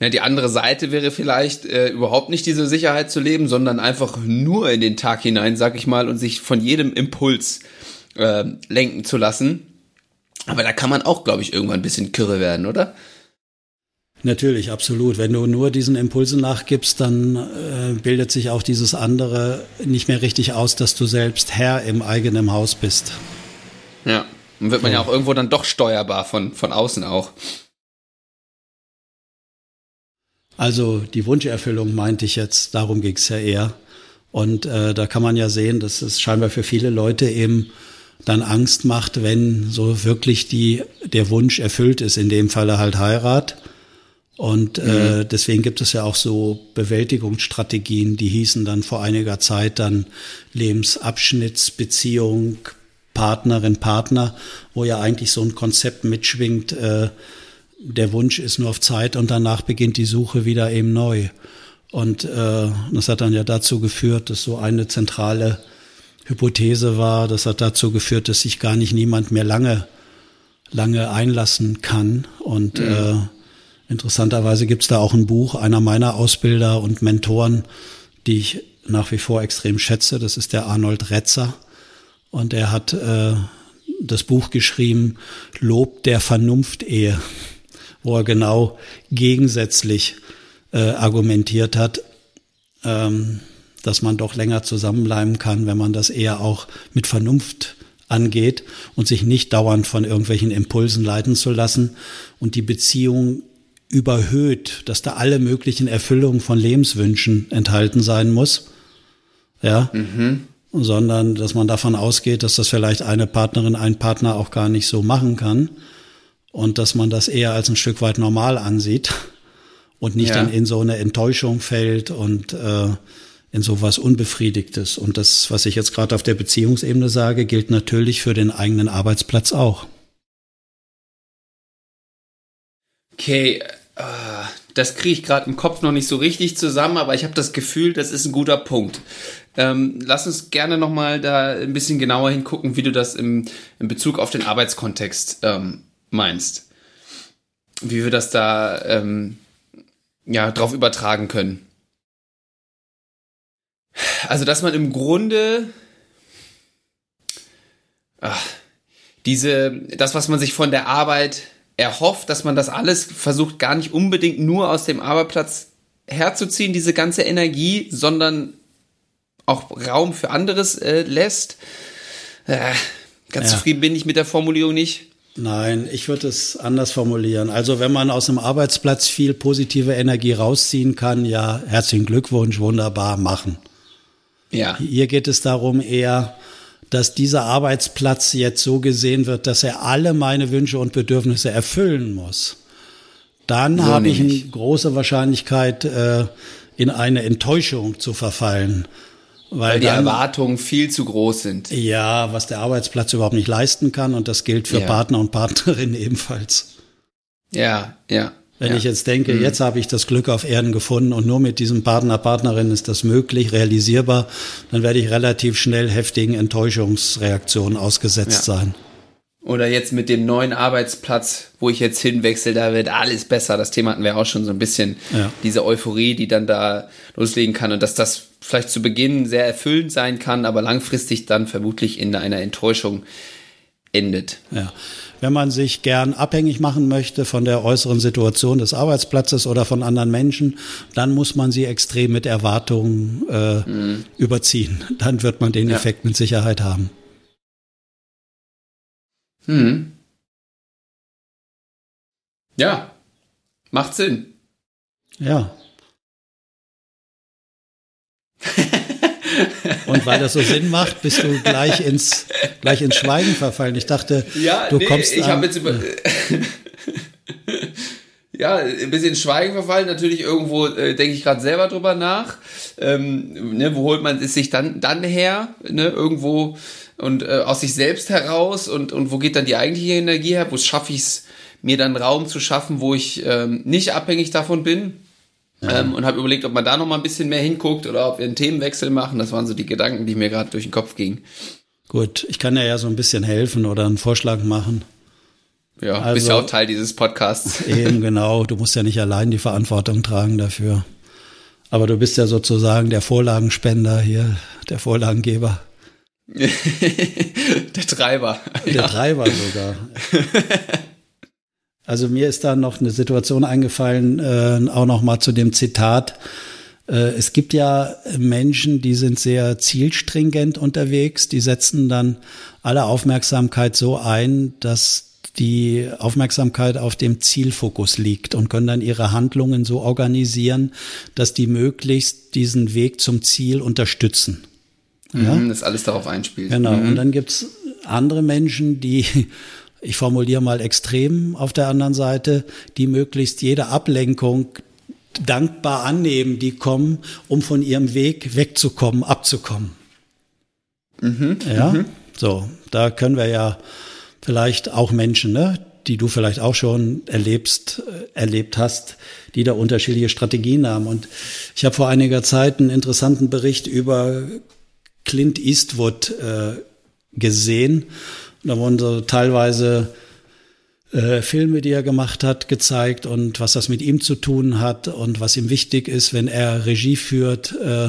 Ja, die andere Seite wäre vielleicht äh, überhaupt nicht diese Sicherheit zu leben, sondern einfach nur in den Tag hinein, sag ich mal, und sich von jedem Impuls äh, lenken zu lassen. Aber da kann man auch, glaube ich, irgendwann ein bisschen kirre werden, oder? Natürlich, absolut. Wenn du nur diesen Impulsen nachgibst, dann äh, bildet sich auch dieses andere nicht mehr richtig aus, dass du selbst Herr im eigenen Haus bist. Ja, dann wird man ja, ja auch irgendwo dann doch steuerbar von, von außen auch. Also die Wunscherfüllung meinte ich jetzt, darum ging es ja eher. Und äh, da kann man ja sehen, dass es scheinbar für viele Leute eben dann Angst macht, wenn so wirklich die, der Wunsch erfüllt ist, in dem Falle halt Heirat. Und äh, mhm. äh, deswegen gibt es ja auch so Bewältigungsstrategien, die hießen dann vor einiger Zeit dann Lebensabschnittsbeziehung, Partnerin, Partner, wo ja eigentlich so ein Konzept mitschwingt, äh, der Wunsch ist nur auf Zeit und danach beginnt die Suche wieder eben neu. Und äh, das hat dann ja dazu geführt, dass so eine zentrale Hypothese war, das hat dazu geführt, dass sich gar nicht niemand mehr lange, lange einlassen kann. Und mhm. äh, Interessanterweise gibt es da auch ein Buch einer meiner Ausbilder und Mentoren, die ich nach wie vor extrem schätze. Das ist der Arnold Retzer. Und er hat äh, das Buch geschrieben, Lob der Vernunft-Ehe, wo er genau gegensätzlich äh, argumentiert hat, ähm, dass man doch länger zusammenbleiben kann, wenn man das eher auch mit Vernunft angeht und sich nicht dauernd von irgendwelchen Impulsen leiten zu lassen und die Beziehung überhöht, dass da alle möglichen Erfüllungen von Lebenswünschen enthalten sein muss. Ja. Mhm. Sondern, dass man davon ausgeht, dass das vielleicht eine Partnerin, ein Partner auch gar nicht so machen kann. Und dass man das eher als ein Stück weit normal ansieht und nicht ja. dann in so eine Enttäuschung fällt und äh, in sowas Unbefriedigtes. Und das, was ich jetzt gerade auf der Beziehungsebene sage, gilt natürlich für den eigenen Arbeitsplatz auch. Okay, Ah, das kriege ich gerade im Kopf noch nicht so richtig zusammen, aber ich habe das Gefühl, das ist ein guter Punkt. Ähm, lass uns gerne nochmal da ein bisschen genauer hingucken, wie du das im, in Bezug auf den Arbeitskontext ähm, meinst. Wie wir das da ähm, ja, drauf übertragen können. Also, dass man im Grunde ach, diese, das, was man sich von der Arbeit er hofft, dass man das alles versucht, gar nicht unbedingt nur aus dem Arbeitsplatz herzuziehen, diese ganze Energie, sondern auch Raum für anderes äh, lässt. Äh, ganz ja. zufrieden bin ich mit der Formulierung nicht. Nein, ich würde es anders formulieren. Also wenn man aus einem Arbeitsplatz viel positive Energie rausziehen kann, ja, herzlichen Glückwunsch, wunderbar, machen. Ja. Hier geht es darum eher, dass dieser Arbeitsplatz jetzt so gesehen wird, dass er alle meine Wünsche und Bedürfnisse erfüllen muss, dann so habe ich eine große Wahrscheinlichkeit, äh, in eine Enttäuschung zu verfallen. Weil, weil die dann, Erwartungen viel zu groß sind. Ja, was der Arbeitsplatz überhaupt nicht leisten kann und das gilt für ja. Partner und Partnerinnen *laughs* ebenfalls. Ja, ja. Wenn ja. ich jetzt denke, mhm. jetzt habe ich das Glück auf Erden gefunden und nur mit diesem Partner, Partnerin ist das möglich, realisierbar, dann werde ich relativ schnell heftigen Enttäuschungsreaktionen ausgesetzt ja. sein. Oder jetzt mit dem neuen Arbeitsplatz, wo ich jetzt hinwechsel, da wird alles besser. Das Thema hatten wir auch schon so ein bisschen. Ja. Diese Euphorie, die dann da loslegen kann und dass das vielleicht zu Beginn sehr erfüllend sein kann, aber langfristig dann vermutlich in einer Enttäuschung endet. Ja. Wenn man sich gern abhängig machen möchte von der äußeren Situation des Arbeitsplatzes oder von anderen Menschen, dann muss man sie extrem mit Erwartungen äh, mhm. überziehen. Dann wird man den ja. Effekt mit Sicherheit haben. Hm. Ja, macht Sinn. Ja. *laughs* Und weil das so Sinn macht, bist du gleich ins, gleich ins Schweigen verfallen. Ich dachte, ja, du nee, kommst. Ich habe jetzt über. *laughs* ja, ein bisschen Schweigen verfallen. Natürlich irgendwo äh, denke ich gerade selber drüber nach. Ähm, ne, wo holt man es sich dann, dann her? Ne, irgendwo und äh, aus sich selbst heraus und, und wo geht dann die eigentliche Energie her? Wo schaffe ich es, mir dann Raum zu schaffen, wo ich ähm, nicht abhängig davon bin? Ja. Ähm, und habe überlegt, ob man da noch mal ein bisschen mehr hinguckt oder ob wir einen Themenwechsel machen. Das waren so die Gedanken, die mir gerade durch den Kopf gingen. Gut, ich kann ja ja so ein bisschen helfen oder einen Vorschlag machen. Ja, also, bist ja auch Teil dieses Podcasts. *laughs* Eben genau, du musst ja nicht allein die Verantwortung tragen dafür. Aber du bist ja sozusagen der Vorlagenspender hier, der Vorlagengeber. *laughs* der Treiber. Der ja. Treiber sogar. *laughs* Also mir ist da noch eine Situation eingefallen, äh, auch noch mal zu dem Zitat. Äh, es gibt ja Menschen, die sind sehr zielstringent unterwegs, die setzen dann alle Aufmerksamkeit so ein, dass die Aufmerksamkeit auf dem Zielfokus liegt und können dann ihre Handlungen so organisieren, dass die möglichst diesen Weg zum Ziel unterstützen. Ja? Mhm, das alles darauf einspielt. Genau. Mhm. Und dann gibt's andere Menschen, die ich formuliere mal extrem auf der anderen Seite, die möglichst jede Ablenkung dankbar annehmen, die kommen, um von ihrem Weg wegzukommen, abzukommen. Mhm, ja, mhm. so, da können wir ja vielleicht auch Menschen, ne, die du vielleicht auch schon erlebst, äh, erlebt hast, die da unterschiedliche Strategien haben. Und ich habe vor einiger Zeit einen interessanten Bericht über Clint Eastwood äh, gesehen da wurden so teilweise äh, Filme, die er gemacht hat, gezeigt und was das mit ihm zu tun hat und was ihm wichtig ist, wenn er Regie führt, äh,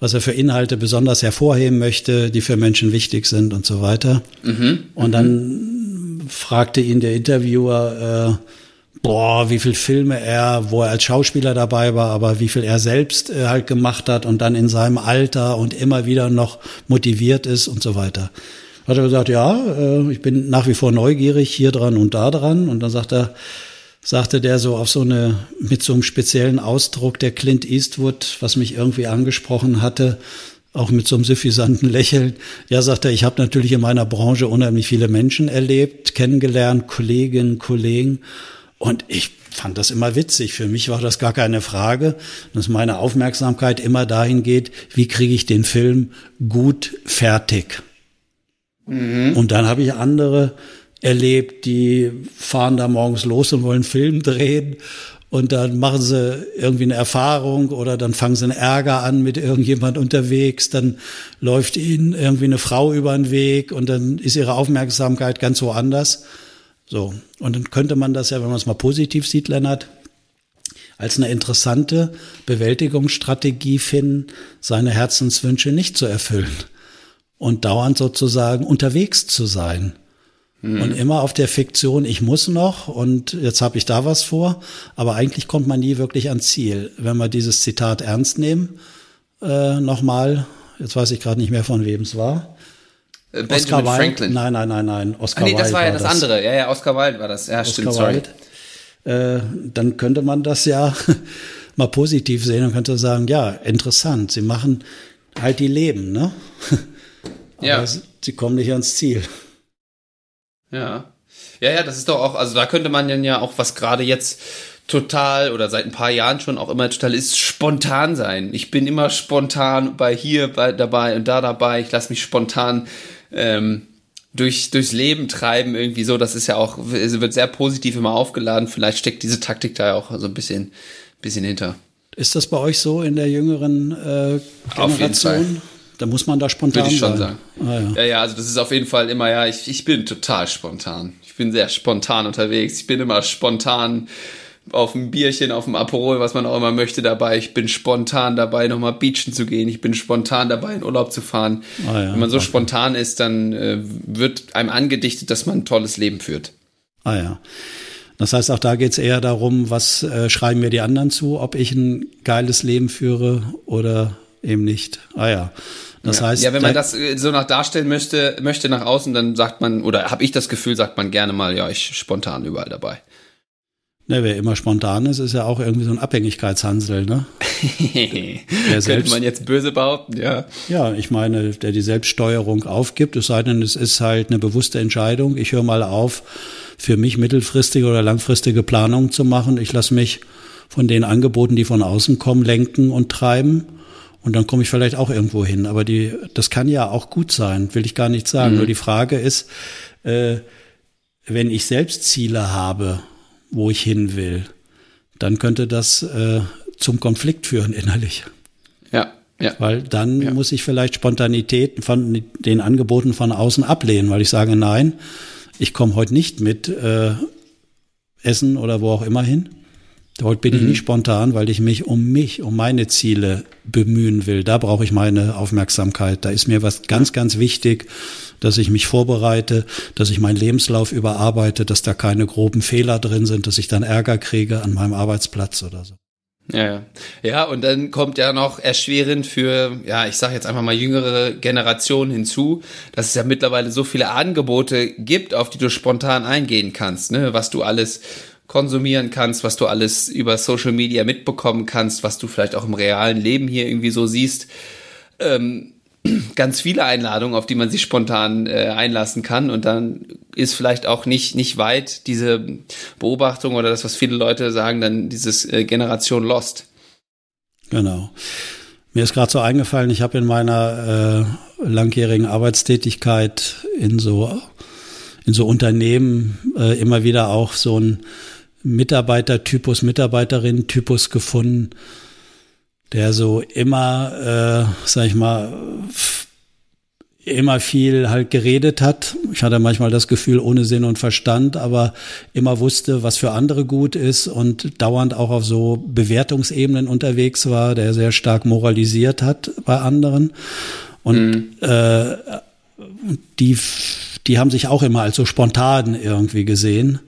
was er für Inhalte besonders hervorheben möchte, die für Menschen wichtig sind und so weiter. Mhm. Und dann fragte ihn der Interviewer, äh, boah, wie viel Filme er, wo er als Schauspieler dabei war, aber wie viel er selbst äh, halt gemacht hat und dann in seinem Alter und immer wieder noch motiviert ist und so weiter hat er gesagt, ja, äh, ich bin nach wie vor neugierig hier dran und da dran. Und dann sagt er, sagte der so auf so eine, mit so einem speziellen Ausdruck, der Clint Eastwood, was mich irgendwie angesprochen hatte, auch mit so einem suffisanten *laughs* Lächeln. Ja, sagt er, ich habe natürlich in meiner Branche unheimlich viele Menschen erlebt, kennengelernt, Kolleginnen, Kollegen. Und ich fand das immer witzig. Für mich war das gar keine Frage, dass meine Aufmerksamkeit immer dahin geht, wie kriege ich den Film gut fertig. Mhm. Und dann habe ich andere erlebt, die fahren da morgens los und wollen Film drehen und dann machen sie irgendwie eine Erfahrung oder dann fangen sie einen Ärger an mit irgendjemand unterwegs, dann läuft ihnen irgendwie eine Frau über den Weg und dann ist ihre Aufmerksamkeit ganz woanders. So. Und dann könnte man das ja, wenn man es mal positiv sieht, Lennart, als eine interessante Bewältigungsstrategie finden, seine Herzenswünsche nicht zu erfüllen und dauernd sozusagen unterwegs zu sein. Mhm. Und immer auf der Fiktion, ich muss noch und jetzt habe ich da was vor, aber eigentlich kommt man nie wirklich ans Ziel. Wenn wir dieses Zitat ernst nehmen, äh, nochmal, jetzt weiß ich gerade nicht mehr von wem es war. Äh, Benjamin Oscar Wilde, Franklin. Nein, nein, nein, nein. Oscar ah, nee, das Wilde war ja das, das, andere. Ja, ja, Oscar Wilde war das. Ja, Oscar stimmt, sorry. Wilde. Äh, dann könnte man das ja *laughs* mal positiv sehen und könnte sagen, ja, interessant. Sie machen halt die Leben, ne? *laughs* ja. sie kommen nicht ans Ziel. Ja. Ja, ja, das ist doch auch, also da könnte man dann ja auch, was gerade jetzt total oder seit ein paar Jahren schon auch immer total ist, spontan sein. Ich bin immer spontan bei hier bei, dabei und da dabei. Ich lasse mich spontan ähm, durch, durchs Leben treiben, irgendwie so. Das ist ja auch, es wird sehr positiv immer aufgeladen. Vielleicht steckt diese Taktik da ja auch so ein bisschen, bisschen hinter. Ist das bei euch so in der jüngeren äh, Generation? Auf jeden Fall. Da muss man da spontan Würde ich schon sein. sagen. Ah, ja. ja. ja, also das ist auf jeden Fall immer, ja, ich, ich bin total spontan. Ich bin sehr spontan unterwegs. Ich bin immer spontan auf ein Bierchen, auf dem Aperol, was man auch immer möchte dabei. Ich bin spontan dabei, nochmal beachen zu gehen. Ich bin spontan dabei, in Urlaub zu fahren. Ah, ja, Wenn man so okay. spontan ist, dann äh, wird einem angedichtet, dass man ein tolles Leben führt. Ah ja. Das heißt, auch da geht es eher darum, was äh, schreiben mir die anderen zu, ob ich ein geiles Leben führe oder eben nicht. Ah ja. Das ja. heißt, ja, wenn man das äh, so nach darstellen möchte, möchte nach außen, dann sagt man oder habe ich das Gefühl, sagt man gerne mal, ja, ich spontan überall dabei. Ne, wer immer spontan ist, ist ja auch irgendwie so ein Abhängigkeitshansel, ne? *laughs* der Könnte man jetzt böse behaupten, ja. Ja, ich meine, der die Selbststeuerung aufgibt, es sei denn, es ist halt eine bewusste Entscheidung. Ich höre mal auf, für mich mittelfristige oder langfristige Planungen zu machen. Ich lasse mich von den Angeboten, die von außen kommen, lenken und treiben. Und dann komme ich vielleicht auch irgendwo hin. Aber die, das kann ja auch gut sein, will ich gar nicht sagen. Mhm. Nur die Frage ist, äh, wenn ich selbst Ziele habe, wo ich hin will, dann könnte das äh, zum Konflikt führen innerlich. Ja. Ja. Weil dann ja. muss ich vielleicht Spontanität von den Angeboten von außen ablehnen, weil ich sage, nein, ich komme heute nicht mit äh, Essen oder wo auch immer hin. Heute bin mhm. ich nicht spontan, weil ich mich um mich, um meine Ziele bemühen will. Da brauche ich meine Aufmerksamkeit. Da ist mir was ganz, ganz wichtig, dass ich mich vorbereite, dass ich meinen Lebenslauf überarbeite, dass da keine groben Fehler drin sind, dass ich dann Ärger kriege an meinem Arbeitsplatz oder so. Ja, ja. Ja, und dann kommt ja noch erschwerend für, ja, ich sage jetzt einfach mal jüngere Generationen hinzu, dass es ja mittlerweile so viele Angebote gibt, auf die du spontan eingehen kannst, ne? was du alles konsumieren kannst, was du alles über Social Media mitbekommen kannst, was du vielleicht auch im realen Leben hier irgendwie so siehst. Ähm, *clears throat* ganz viele Einladungen, auf die man sich spontan äh, einlassen kann und dann ist vielleicht auch nicht nicht weit diese Beobachtung oder das, was viele Leute sagen, dann dieses äh, Generation Lost. Genau. Mir ist gerade so eingefallen, ich habe in meiner äh, langjährigen Arbeitstätigkeit in so in so Unternehmen äh, immer wieder auch so ein Mitarbeitertypus, Mitarbeiterin-Typus gefunden, der so immer, äh, sag ich mal, immer viel halt geredet hat. Ich hatte manchmal das Gefühl ohne Sinn und Verstand, aber immer wusste, was für andere gut ist und dauernd auch auf so Bewertungsebenen unterwegs war, der sehr stark moralisiert hat bei anderen. Und mhm. äh, die, die haben sich auch immer als so spontan irgendwie gesehen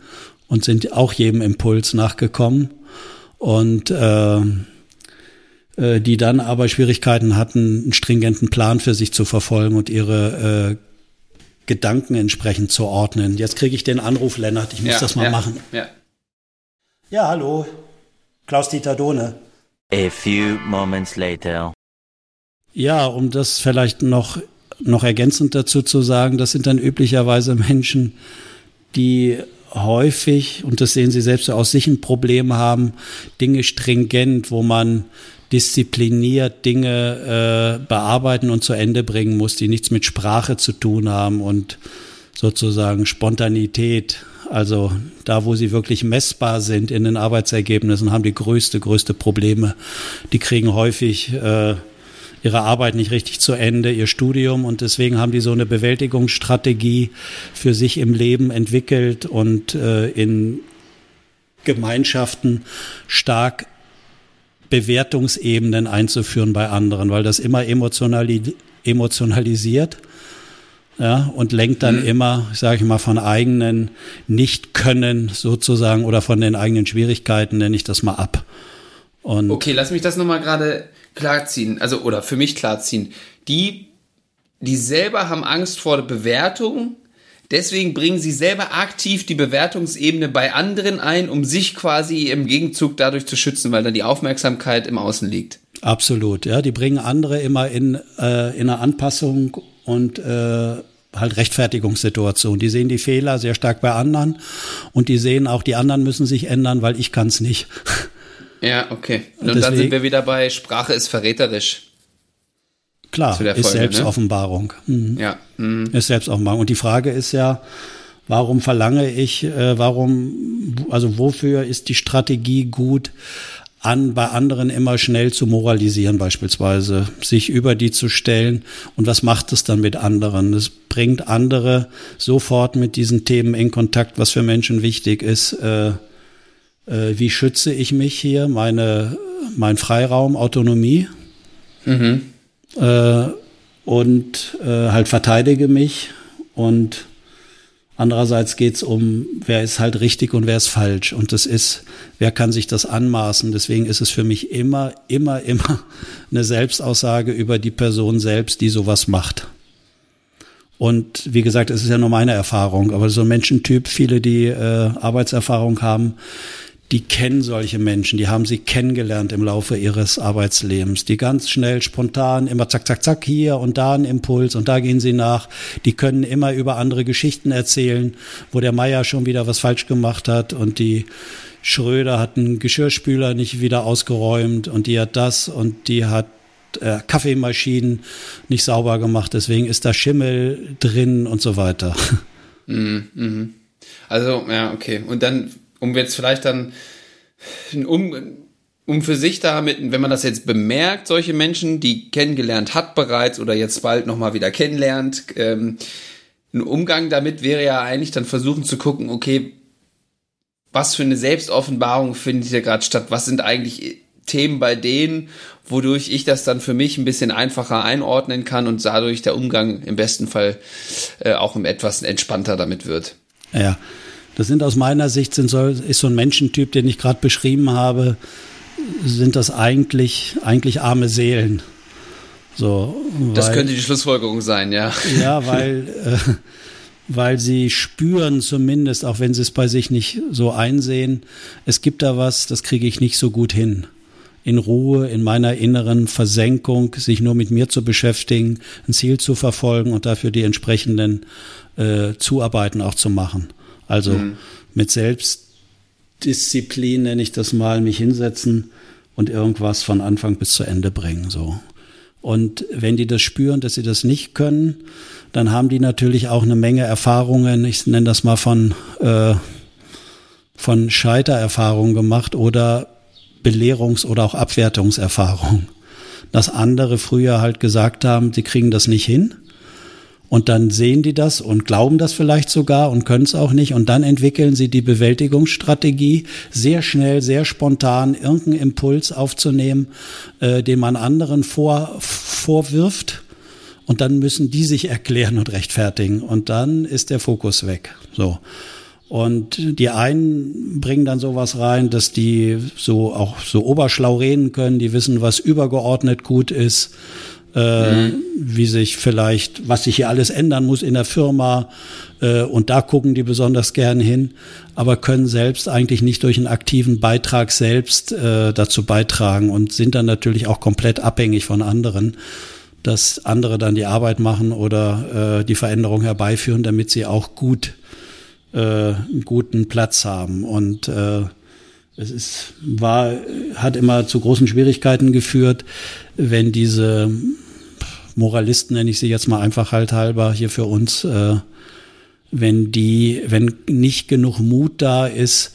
und sind auch jedem Impuls nachgekommen und äh, äh, die dann aber Schwierigkeiten hatten, einen stringenten Plan für sich zu verfolgen und ihre äh, Gedanken entsprechend zu ordnen. Jetzt kriege ich den Anruf, Lennart, ich muss ja, das mal ja, machen. Ja. ja, hallo, Klaus-Dieter Dohne. A few moments later. Ja, um das vielleicht noch, noch ergänzend dazu zu sagen, das sind dann üblicherweise Menschen, die häufig, und das sehen Sie selbst aus sich ein Problem haben, Dinge stringent, wo man diszipliniert Dinge äh, bearbeiten und zu Ende bringen muss, die nichts mit Sprache zu tun haben und sozusagen Spontanität. Also da, wo sie wirklich messbar sind in den Arbeitsergebnissen, haben die größte, größte Probleme. Die kriegen häufig äh, ihre Arbeit nicht richtig zu Ende, ihr Studium und deswegen haben die so eine Bewältigungsstrategie für sich im Leben entwickelt und äh, in Gemeinschaften stark Bewertungsebenen einzuführen bei anderen, weil das immer emotionali emotionalisiert ja, und lenkt dann mhm. immer, sage ich mal, von eigenen Nicht-Können sozusagen oder von den eigenen Schwierigkeiten, nenne ich das mal ab. Und okay, lass mich das nochmal gerade klarziehen, also oder für mich klarziehen. Die, die selber haben Angst vor der Bewertung, deswegen bringen sie selber aktiv die Bewertungsebene bei anderen ein, um sich quasi im Gegenzug dadurch zu schützen, weil dann die Aufmerksamkeit im Außen liegt. Absolut, ja. Die bringen andere immer in, äh, in eine Anpassung und äh, halt Rechtfertigungssituation. Die sehen die Fehler sehr stark bei anderen und die sehen auch, die anderen müssen sich ändern, weil ich kann es nicht. *laughs* Ja, okay. Und, und dann sind wir wieder bei Sprache ist verräterisch. Klar, ist Folge, Selbstoffenbarung. Ne? Mhm. Ja. Mhm. Ist Selbstoffenbarung. Und die Frage ist ja, warum verlange ich, äh, warum, also wofür ist die Strategie gut, an, bei anderen immer schnell zu moralisieren beispielsweise, sich über die zu stellen und was macht es dann mit anderen? Es bringt andere sofort mit diesen Themen in Kontakt, was für Menschen wichtig ist. Äh, wie schütze ich mich hier, meine, mein Freiraum, Autonomie mhm. äh, und äh, halt verteidige mich und Andererseits geht es um, wer ist halt richtig und wer ist falsch. Und das ist, wer kann sich das anmaßen. Deswegen ist es für mich immer, immer, *laughs* immer eine Selbstaussage über die Person selbst, die sowas macht. Und wie gesagt, es ist ja nur meine Erfahrung, aber so ein Menschentyp, viele, die äh, Arbeitserfahrung haben, die kennen solche Menschen, die haben sie kennengelernt im Laufe ihres Arbeitslebens, die ganz schnell, spontan, immer zack, zack, zack, hier und da ein Impuls und da gehen sie nach. Die können immer über andere Geschichten erzählen, wo der Meier schon wieder was falsch gemacht hat und die Schröder hat einen Geschirrspüler nicht wieder ausgeräumt und die hat das und die hat äh, Kaffeemaschinen nicht sauber gemacht, deswegen ist da Schimmel drin und so weiter. Mhm, mhm. Also, ja, okay. Und dann um jetzt vielleicht dann um, um für sich damit, wenn man das jetzt bemerkt, solche Menschen, die kennengelernt hat bereits oder jetzt bald nochmal wieder kennenlernt, ähm, ein Umgang damit wäre ja eigentlich dann versuchen zu gucken, okay, was für eine Selbstoffenbarung findet hier gerade statt? Was sind eigentlich Themen bei denen, wodurch ich das dann für mich ein bisschen einfacher einordnen kann und dadurch der Umgang im besten Fall äh, auch etwas entspannter damit wird. Ja, das sind aus meiner Sicht sind so, ist so ein Menschentyp, den ich gerade beschrieben habe, sind das eigentlich eigentlich arme Seelen. So, weil, das könnte die Schlussfolgerung sein, ja. Ja, weil äh, weil sie spüren zumindest, auch wenn sie es bei sich nicht so einsehen, es gibt da was, das kriege ich nicht so gut hin. In Ruhe, in meiner inneren Versenkung, sich nur mit mir zu beschäftigen, ein Ziel zu verfolgen und dafür die entsprechenden äh, Zuarbeiten auch zu machen. Also mhm. mit Selbstdisziplin nenne ich das mal, mich hinsetzen und irgendwas von Anfang bis zu Ende bringen, so. Und wenn die das spüren, dass sie das nicht können, dann haben die natürlich auch eine Menge Erfahrungen, ich nenne das mal von, äh, von Scheitererfahrungen gemacht oder Belehrungs- oder auch Abwertungserfahrungen. Dass andere früher halt gesagt haben, sie kriegen das nicht hin. Und dann sehen die das und glauben das vielleicht sogar und können es auch nicht. Und dann entwickeln sie die Bewältigungsstrategie, sehr schnell, sehr spontan irgendeinen Impuls aufzunehmen, äh, den man anderen vor, vorwirft und dann müssen die sich erklären und rechtfertigen und dann ist der Fokus weg. So. Und die einen bringen dann sowas rein, dass die so auch so oberschlau reden können, die wissen, was übergeordnet gut ist, äh, mhm. wie sich vielleicht, was sich hier alles ändern muss in der Firma. Äh, und da gucken die besonders gern hin, aber können selbst eigentlich nicht durch einen aktiven Beitrag selbst äh, dazu beitragen und sind dann natürlich auch komplett abhängig von anderen dass andere dann die Arbeit machen oder äh, die Veränderung herbeiführen, damit sie auch gut äh, einen guten Platz haben. Und äh, es ist, war, hat immer zu großen Schwierigkeiten geführt, wenn diese Moralisten, nenne ich sie jetzt mal einfach halt halber hier für uns, äh, wenn die, wenn nicht genug Mut da ist,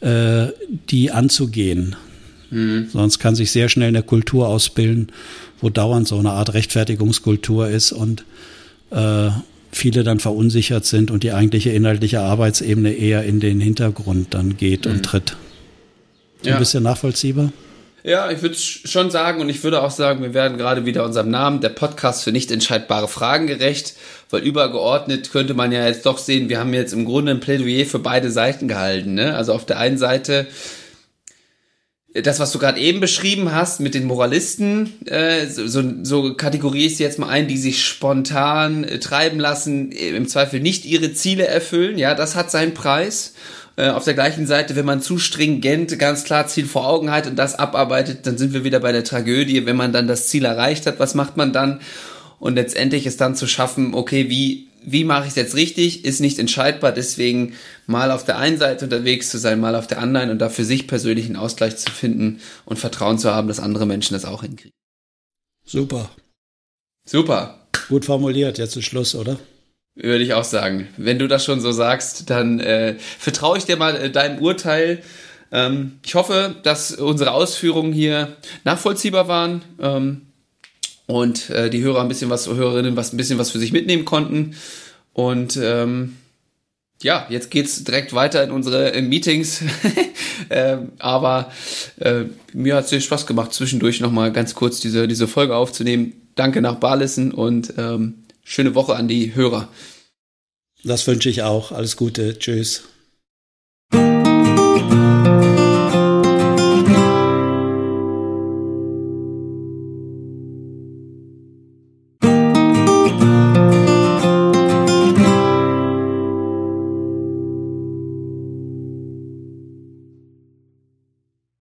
äh, die anzugehen. Mhm. Sonst kann sich sehr schnell eine Kultur ausbilden, wo dauernd so eine Art Rechtfertigungskultur ist und äh, viele dann verunsichert sind und die eigentliche inhaltliche Arbeitsebene eher in den Hintergrund dann geht mhm. und tritt. Ja. ein bisschen nachvollziehbar? Ja, ich würde schon sagen und ich würde auch sagen, wir werden gerade wieder unserem Namen, der Podcast für nicht entscheidbare Fragen gerecht, weil übergeordnet könnte man ja jetzt doch sehen, wir haben jetzt im Grunde ein Plädoyer für beide Seiten gehalten. Ne? Also auf der einen Seite das, was du gerade eben beschrieben hast mit den Moralisten, äh, so, so, so kategorierst du jetzt mal ein, die sich spontan äh, treiben lassen, äh, im Zweifel nicht ihre Ziele erfüllen. Ja, das hat seinen Preis. Äh, auf der gleichen Seite, wenn man zu stringent ganz klar Ziel vor Augen hat und das abarbeitet, dann sind wir wieder bei der Tragödie. Wenn man dann das Ziel erreicht hat, was macht man dann? Und letztendlich ist dann zu schaffen, okay, wie wie mache ich es jetzt richtig, ist nicht entscheidbar. Deswegen mal auf der einen Seite unterwegs zu sein, mal auf der anderen und da für sich persönlich einen Ausgleich zu finden und Vertrauen zu haben, dass andere Menschen das auch hinkriegen. Super. Super. Gut formuliert, jetzt ist Schluss, oder? Würde ich auch sagen. Wenn du das schon so sagst, dann äh, vertraue ich dir mal äh, deinem Urteil. Ähm, ich hoffe, dass unsere Ausführungen hier nachvollziehbar waren. Ähm, und äh, die Hörer ein bisschen was, Hörerinnen was ein bisschen was für sich mitnehmen konnten. Und ähm, ja, jetzt geht's direkt weiter in unsere in Meetings. *laughs* ähm, aber äh, mir hat es sehr Spaß gemacht, zwischendurch nochmal ganz kurz diese, diese Folge aufzunehmen. Danke nach Barlissen und ähm, schöne Woche an die Hörer. Das wünsche ich auch. Alles Gute. Tschüss.